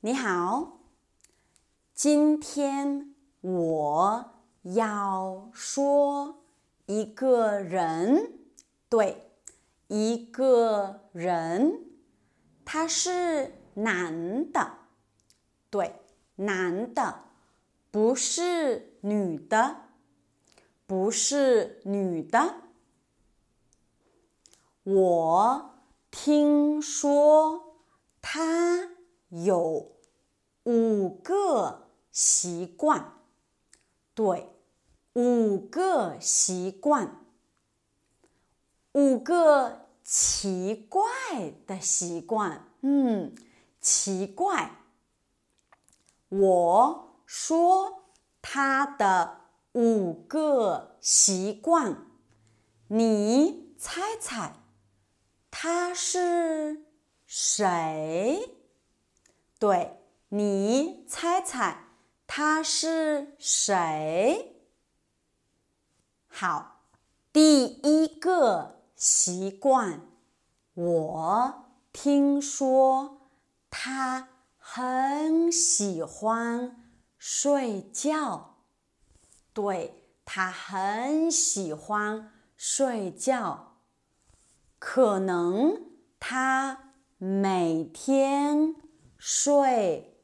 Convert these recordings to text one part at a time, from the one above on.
你好，今天我要说一个人，对，一个人，他是男的，对，男的，不是女的，不是女的。我听说他有五个习惯，对，五个习惯，五个奇怪的习惯，嗯，奇怪。我说他的五个习惯，你猜猜。他是谁？对，你猜猜他是谁？好，第一个习惯，我听说他很喜欢睡觉。对，他很喜欢睡觉。可能他每天睡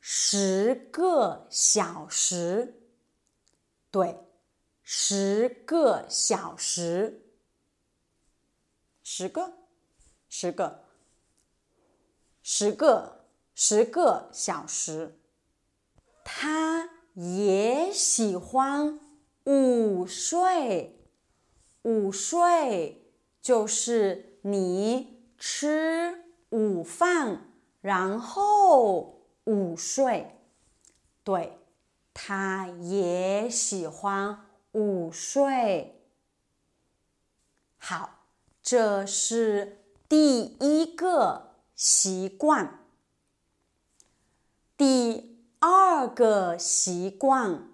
十个小时，对，十个小时，十个，十个，十个，十个小时。他也喜欢午睡，午睡。就是你吃午饭，然后午睡。对，他也喜欢午睡。好，这是第一个习惯。第二个习惯，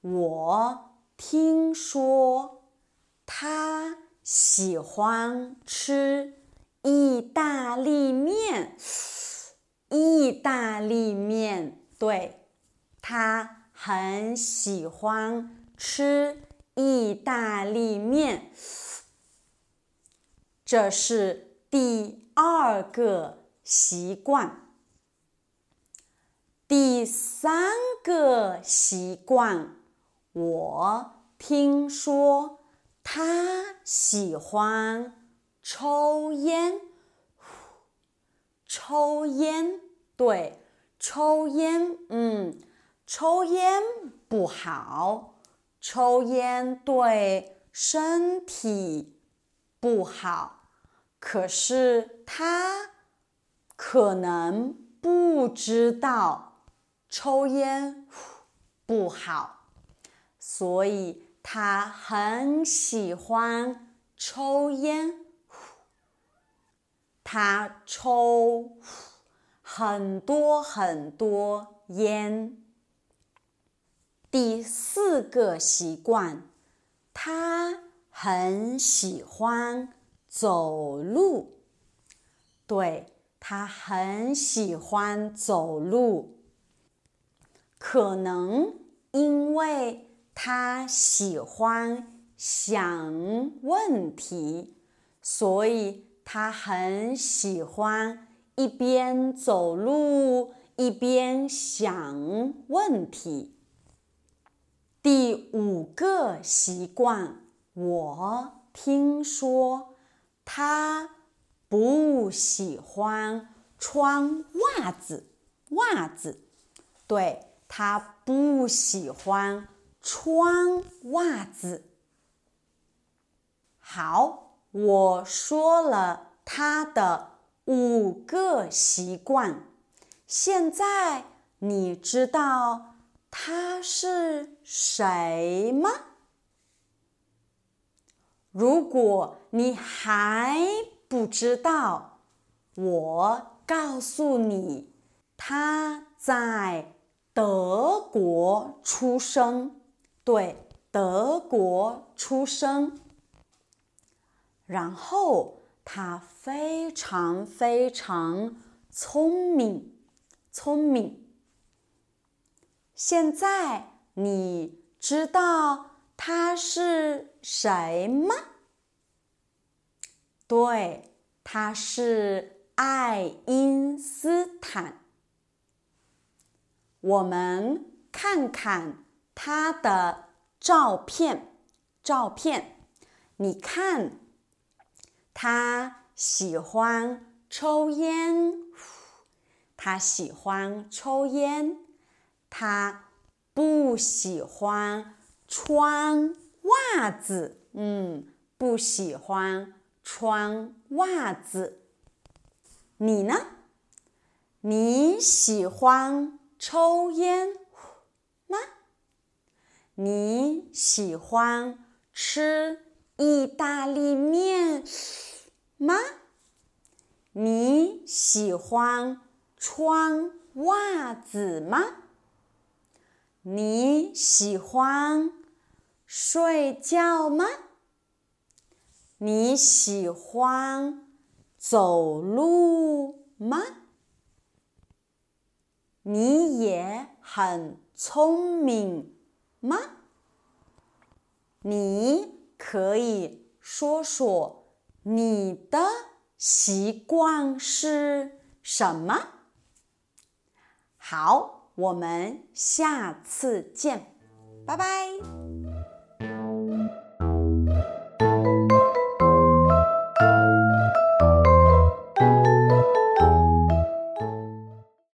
我听说他。喜欢吃意大利面，意大利面，对，他很喜欢吃意大利面。这是第二个习惯。第三个习惯，我听说。他喜欢抽烟，抽烟，对，抽烟，嗯，抽烟不好，抽烟对身体不好。可是他可能不知道抽烟不好，所以。他很喜欢抽烟，他抽很多很多烟。第四个习惯，他很喜欢走路，对他很喜欢走路，可能因为。他喜欢想问题，所以他很喜欢一边走路一边想问题。第五个习惯，我听说他不喜欢穿袜子，袜子，对他不喜欢。穿袜子。好，我说了他的五个习惯，现在你知道他是谁吗？如果你还不知道，我告诉你，他在德国出生。对，德国出生，然后他非常非常聪明，聪明。现在你知道他是谁吗？对，他是爱因斯坦。我们看看他的照片。照片，你看，他喜欢抽烟。他喜欢抽烟，他不喜欢穿袜子。嗯，不喜欢穿袜子。你呢？你喜欢抽烟吗？你喜欢吃意大利面吗？你喜欢？穿袜子吗？你喜欢睡觉吗？你喜欢走路吗？你也很聪明吗？你可以说说你的习惯是什么？好，我们下次见，拜拜。